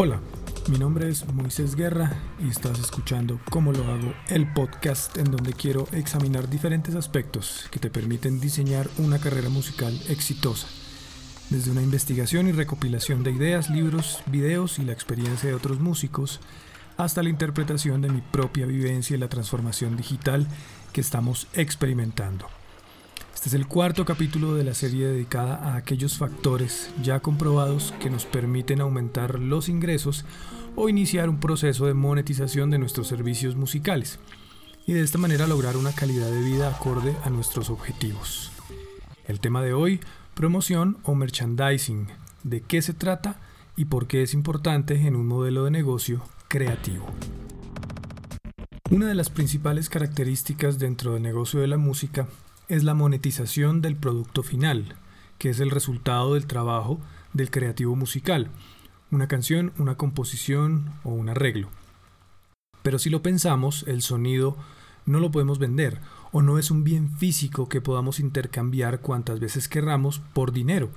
Hola, mi nombre es Moisés Guerra y estás escuchando Cómo lo hago, el podcast en donde quiero examinar diferentes aspectos que te permiten diseñar una carrera musical exitosa. Desde una investigación y recopilación de ideas, libros, videos y la experiencia de otros músicos, hasta la interpretación de mi propia vivencia y la transformación digital que estamos experimentando. Este es el cuarto capítulo de la serie dedicada a aquellos factores ya comprobados que nos permiten aumentar los ingresos o iniciar un proceso de monetización de nuestros servicios musicales y de esta manera lograr una calidad de vida acorde a nuestros objetivos. El tema de hoy, promoción o merchandising, de qué se trata y por qué es importante en un modelo de negocio creativo. Una de las principales características dentro del negocio de la música es la monetización del producto final, que es el resultado del trabajo del creativo musical, una canción, una composición o un arreglo. Pero si lo pensamos, el sonido no lo podemos vender o no es un bien físico que podamos intercambiar cuantas veces querramos por dinero.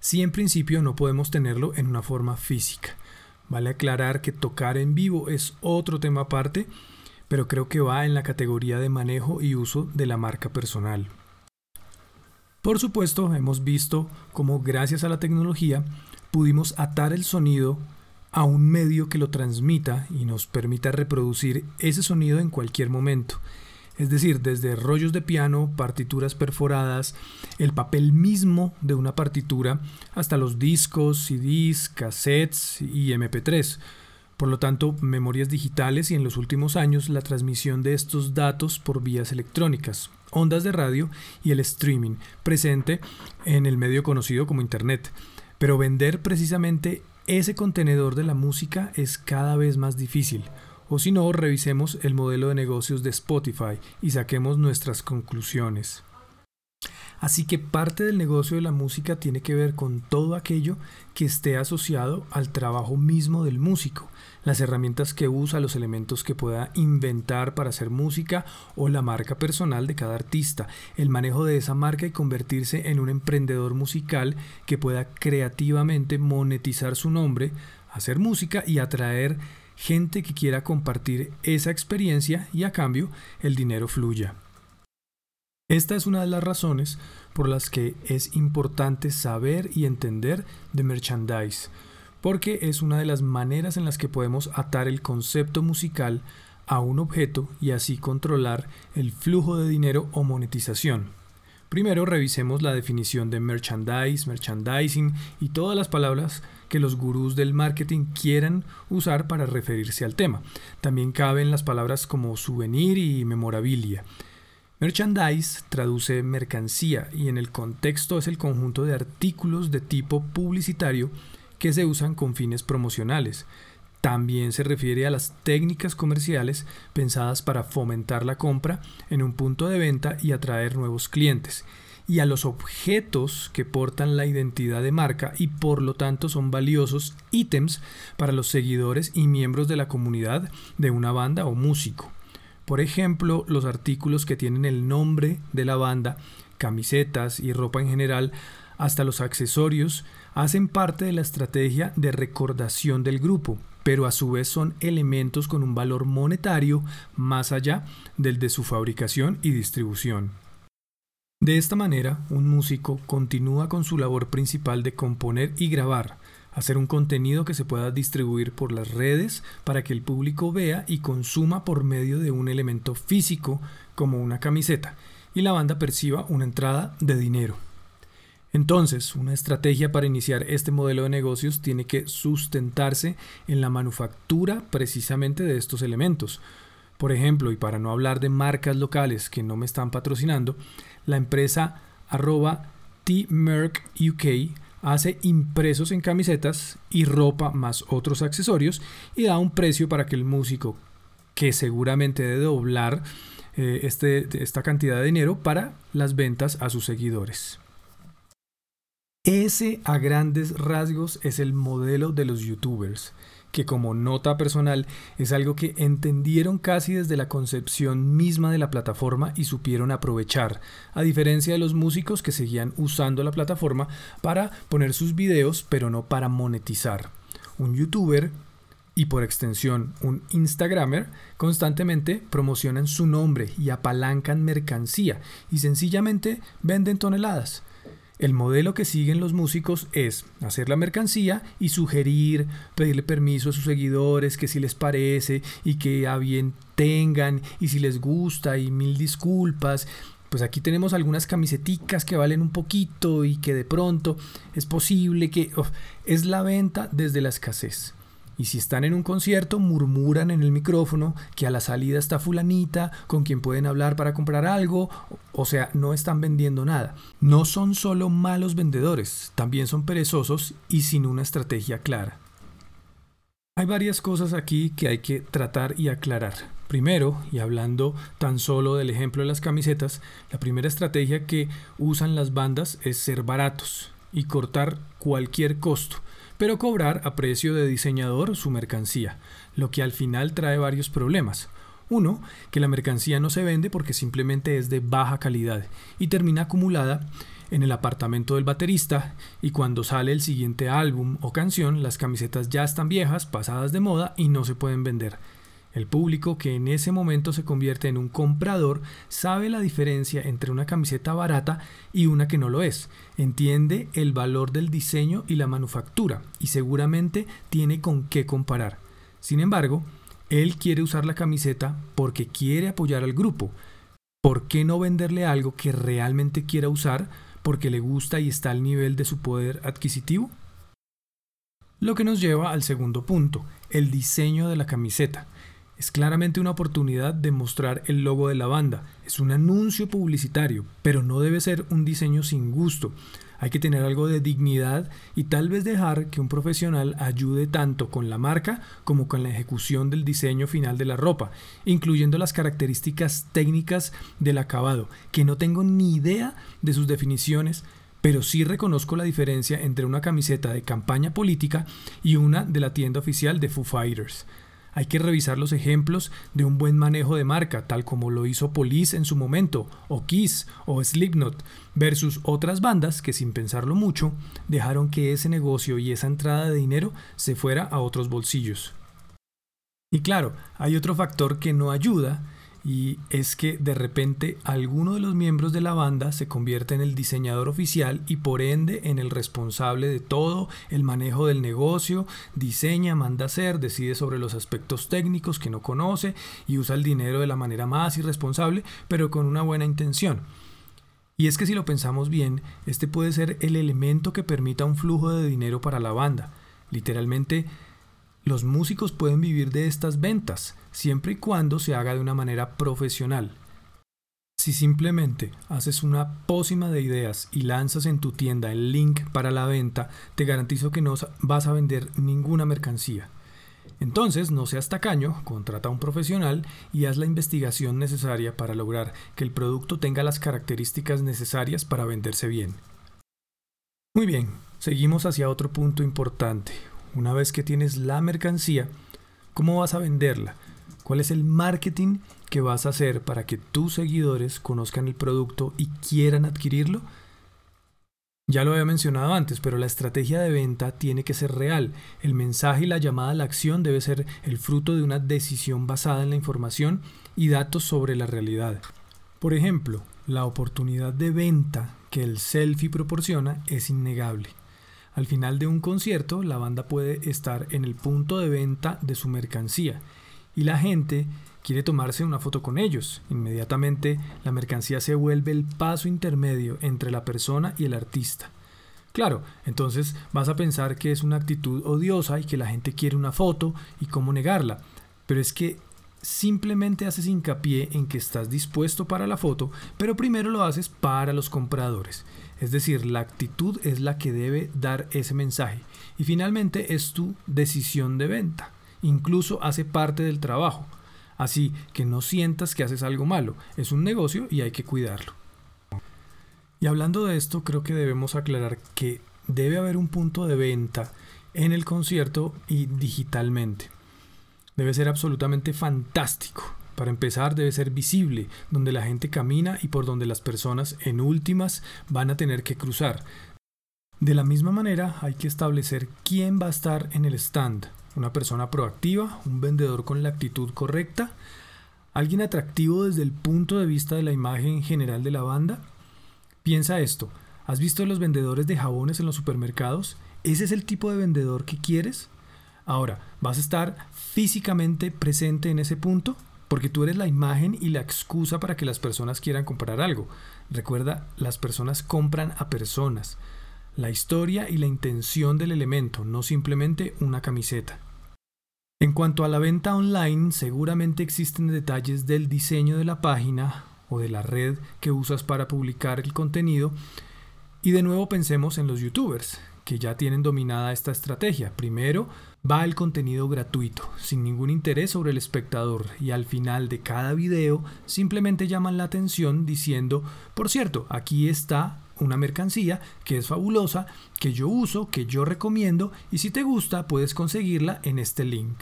Si en principio no podemos tenerlo en una forma física. Vale aclarar que tocar en vivo es otro tema aparte pero creo que va en la categoría de manejo y uso de la marca personal. Por supuesto, hemos visto cómo gracias a la tecnología pudimos atar el sonido a un medio que lo transmita y nos permita reproducir ese sonido en cualquier momento. Es decir, desde rollos de piano, partituras perforadas, el papel mismo de una partitura, hasta los discos, CDs, cassettes y MP3 por lo tanto, memorias digitales y en los últimos años la transmisión de estos datos por vías electrónicas, ondas de radio y el streaming, presente en el medio conocido como Internet. Pero vender precisamente ese contenedor de la música es cada vez más difícil. O si no, revisemos el modelo de negocios de Spotify y saquemos nuestras conclusiones. Así que parte del negocio de la música tiene que ver con todo aquello que esté asociado al trabajo mismo del músico, las herramientas que usa, los elementos que pueda inventar para hacer música o la marca personal de cada artista, el manejo de esa marca y convertirse en un emprendedor musical que pueda creativamente monetizar su nombre, hacer música y atraer gente que quiera compartir esa experiencia y a cambio el dinero fluya. Esta es una de las razones por las que es importante saber y entender de merchandise, porque es una de las maneras en las que podemos atar el concepto musical a un objeto y así controlar el flujo de dinero o monetización. Primero revisemos la definición de merchandise, merchandising y todas las palabras que los gurús del marketing quieran usar para referirse al tema. También caben las palabras como souvenir y memorabilia. Merchandise traduce mercancía y en el contexto es el conjunto de artículos de tipo publicitario que se usan con fines promocionales. También se refiere a las técnicas comerciales pensadas para fomentar la compra en un punto de venta y atraer nuevos clientes, y a los objetos que portan la identidad de marca y por lo tanto son valiosos ítems para los seguidores y miembros de la comunidad de una banda o músico. Por ejemplo, los artículos que tienen el nombre de la banda, camisetas y ropa en general, hasta los accesorios, hacen parte de la estrategia de recordación del grupo, pero a su vez son elementos con un valor monetario más allá del de su fabricación y distribución. De esta manera, un músico continúa con su labor principal de componer y grabar, hacer un contenido que se pueda distribuir por las redes para que el público vea y consuma por medio de un elemento físico como una camiseta y la banda perciba una entrada de dinero. Entonces, una estrategia para iniciar este modelo de negocios tiene que sustentarse en la manufactura precisamente de estos elementos. Por ejemplo, y para no hablar de marcas locales que no me están patrocinando, la empresa arroba UK hace impresos en camisetas y ropa más otros accesorios y da un precio para que el músico, que seguramente debe doblar eh, este, esta cantidad de dinero para las ventas a sus seguidores. Ese a grandes rasgos es el modelo de los youtubers que como nota personal es algo que entendieron casi desde la concepción misma de la plataforma y supieron aprovechar, a diferencia de los músicos que seguían usando la plataforma para poner sus videos pero no para monetizar. un youtuber y por extensión un Instagramer constantemente promocionan su nombre y apalancan mercancía y sencillamente venden toneladas. El modelo que siguen los músicos es hacer la mercancía y sugerir, pedirle permiso a sus seguidores que si les parece y que a bien tengan y si les gusta y mil disculpas. Pues aquí tenemos algunas camiseticas que valen un poquito y que de pronto es posible que es la venta desde la escasez. Y si están en un concierto, murmuran en el micrófono que a la salida está fulanita con quien pueden hablar para comprar algo. O sea, no están vendiendo nada. No son solo malos vendedores, también son perezosos y sin una estrategia clara. Hay varias cosas aquí que hay que tratar y aclarar. Primero, y hablando tan solo del ejemplo de las camisetas, la primera estrategia que usan las bandas es ser baratos y cortar cualquier costo pero cobrar a precio de diseñador su mercancía, lo que al final trae varios problemas. Uno, que la mercancía no se vende porque simplemente es de baja calidad y termina acumulada en el apartamento del baterista y cuando sale el siguiente álbum o canción las camisetas ya están viejas, pasadas de moda y no se pueden vender. El público que en ese momento se convierte en un comprador sabe la diferencia entre una camiseta barata y una que no lo es, entiende el valor del diseño y la manufactura y seguramente tiene con qué comparar. Sin embargo, él quiere usar la camiseta porque quiere apoyar al grupo. ¿Por qué no venderle algo que realmente quiera usar porque le gusta y está al nivel de su poder adquisitivo? Lo que nos lleva al segundo punto, el diseño de la camiseta. Es claramente una oportunidad de mostrar el logo de la banda. Es un anuncio publicitario, pero no debe ser un diseño sin gusto. Hay que tener algo de dignidad y tal vez dejar que un profesional ayude tanto con la marca como con la ejecución del diseño final de la ropa, incluyendo las características técnicas del acabado, que no tengo ni idea de sus definiciones, pero sí reconozco la diferencia entre una camiseta de campaña política y una de la tienda oficial de Foo Fighters. Hay que revisar los ejemplos de un buen manejo de marca, tal como lo hizo Police en su momento, o Kiss, o Slipknot, versus otras bandas que sin pensarlo mucho dejaron que ese negocio y esa entrada de dinero se fuera a otros bolsillos. Y claro, hay otro factor que no ayuda y es que de repente alguno de los miembros de la banda se convierte en el diseñador oficial y por ende en el responsable de todo el manejo del negocio, diseña, manda hacer, decide sobre los aspectos técnicos que no conoce y usa el dinero de la manera más irresponsable, pero con una buena intención. Y es que si lo pensamos bien, este puede ser el elemento que permita un flujo de dinero para la banda. Literalmente, los músicos pueden vivir de estas ventas, siempre y cuando se haga de una manera profesional. Si simplemente haces una pócima de ideas y lanzas en tu tienda el link para la venta, te garantizo que no vas a vender ninguna mercancía. Entonces, no seas tacaño, contrata a un profesional y haz la investigación necesaria para lograr que el producto tenga las características necesarias para venderse bien. Muy bien, seguimos hacia otro punto importante. Una vez que tienes la mercancía, ¿cómo vas a venderla? ¿Cuál es el marketing que vas a hacer para que tus seguidores conozcan el producto y quieran adquirirlo? Ya lo había mencionado antes, pero la estrategia de venta tiene que ser real. El mensaje y la llamada a la acción debe ser el fruto de una decisión basada en la información y datos sobre la realidad. Por ejemplo, la oportunidad de venta que el selfie proporciona es innegable. Al final de un concierto, la banda puede estar en el punto de venta de su mercancía y la gente quiere tomarse una foto con ellos. Inmediatamente la mercancía se vuelve el paso intermedio entre la persona y el artista. Claro, entonces vas a pensar que es una actitud odiosa y que la gente quiere una foto y cómo negarla. Pero es que simplemente haces hincapié en que estás dispuesto para la foto, pero primero lo haces para los compradores. Es decir, la actitud es la que debe dar ese mensaje. Y finalmente es tu decisión de venta incluso hace parte del trabajo. Así que no sientas que haces algo malo, es un negocio y hay que cuidarlo. Y hablando de esto, creo que debemos aclarar que debe haber un punto de venta en el concierto y digitalmente. Debe ser absolutamente fantástico. Para empezar, debe ser visible, donde la gente camina y por donde las personas en últimas van a tener que cruzar. De la misma manera, hay que establecer quién va a estar en el stand. Una persona proactiva, un vendedor con la actitud correcta, alguien atractivo desde el punto de vista de la imagen general de la banda. Piensa esto, ¿has visto los vendedores de jabones en los supermercados? ¿Ese es el tipo de vendedor que quieres? Ahora, ¿vas a estar físicamente presente en ese punto? Porque tú eres la imagen y la excusa para que las personas quieran comprar algo. Recuerda, las personas compran a personas la historia y la intención del elemento, no simplemente una camiseta. En cuanto a la venta online, seguramente existen detalles del diseño de la página o de la red que usas para publicar el contenido. Y de nuevo pensemos en los youtubers, que ya tienen dominada esta estrategia. Primero va el contenido gratuito, sin ningún interés sobre el espectador, y al final de cada video simplemente llaman la atención diciendo, por cierto, aquí está una mercancía que es fabulosa, que yo uso, que yo recomiendo y si te gusta puedes conseguirla en este link.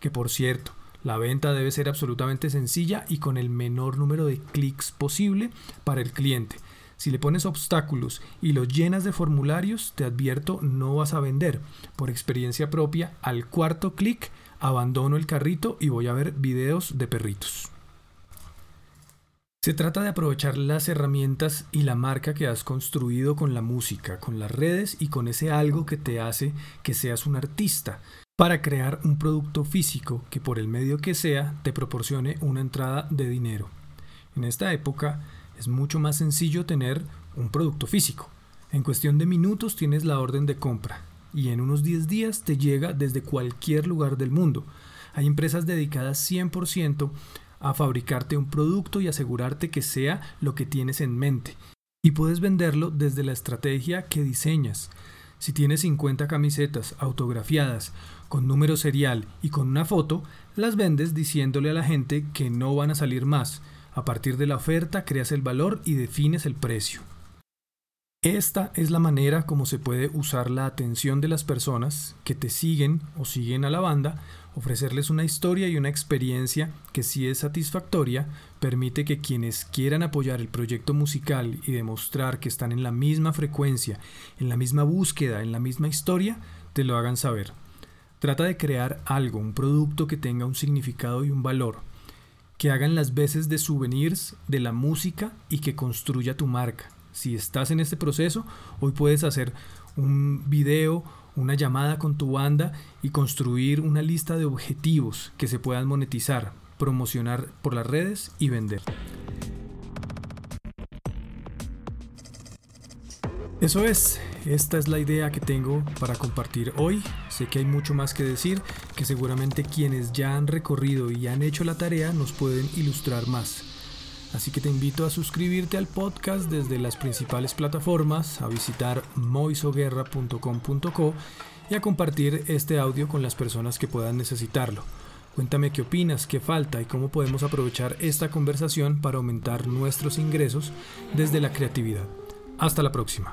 Que por cierto, la venta debe ser absolutamente sencilla y con el menor número de clics posible para el cliente. Si le pones obstáculos y lo llenas de formularios, te advierto, no vas a vender. Por experiencia propia, al cuarto clic abandono el carrito y voy a ver videos de perritos. Se trata de aprovechar las herramientas y la marca que has construido con la música, con las redes y con ese algo que te hace que seas un artista, para crear un producto físico que por el medio que sea te proporcione una entrada de dinero. En esta época es mucho más sencillo tener un producto físico. En cuestión de minutos tienes la orden de compra y en unos 10 días te llega desde cualquier lugar del mundo. Hay empresas dedicadas 100% a fabricarte un producto y asegurarte que sea lo que tienes en mente. Y puedes venderlo desde la estrategia que diseñas. Si tienes 50 camisetas autografiadas con número serial y con una foto, las vendes diciéndole a la gente que no van a salir más. A partir de la oferta creas el valor y defines el precio. Esta es la manera como se puede usar la atención de las personas que te siguen o siguen a la banda Ofrecerles una historia y una experiencia que si es satisfactoria permite que quienes quieran apoyar el proyecto musical y demostrar que están en la misma frecuencia, en la misma búsqueda, en la misma historia, te lo hagan saber. Trata de crear algo, un producto que tenga un significado y un valor, que hagan las veces de souvenirs de la música y que construya tu marca. Si estás en este proceso, hoy puedes hacer un video una llamada con tu banda y construir una lista de objetivos que se puedan monetizar, promocionar por las redes y vender. Eso es, esta es la idea que tengo para compartir hoy. Sé que hay mucho más que decir, que seguramente quienes ya han recorrido y han hecho la tarea nos pueden ilustrar más. Así que te invito a suscribirte al podcast desde las principales plataformas, a visitar moisoguerra.com.co y a compartir este audio con las personas que puedan necesitarlo. Cuéntame qué opinas, qué falta y cómo podemos aprovechar esta conversación para aumentar nuestros ingresos desde la creatividad. Hasta la próxima.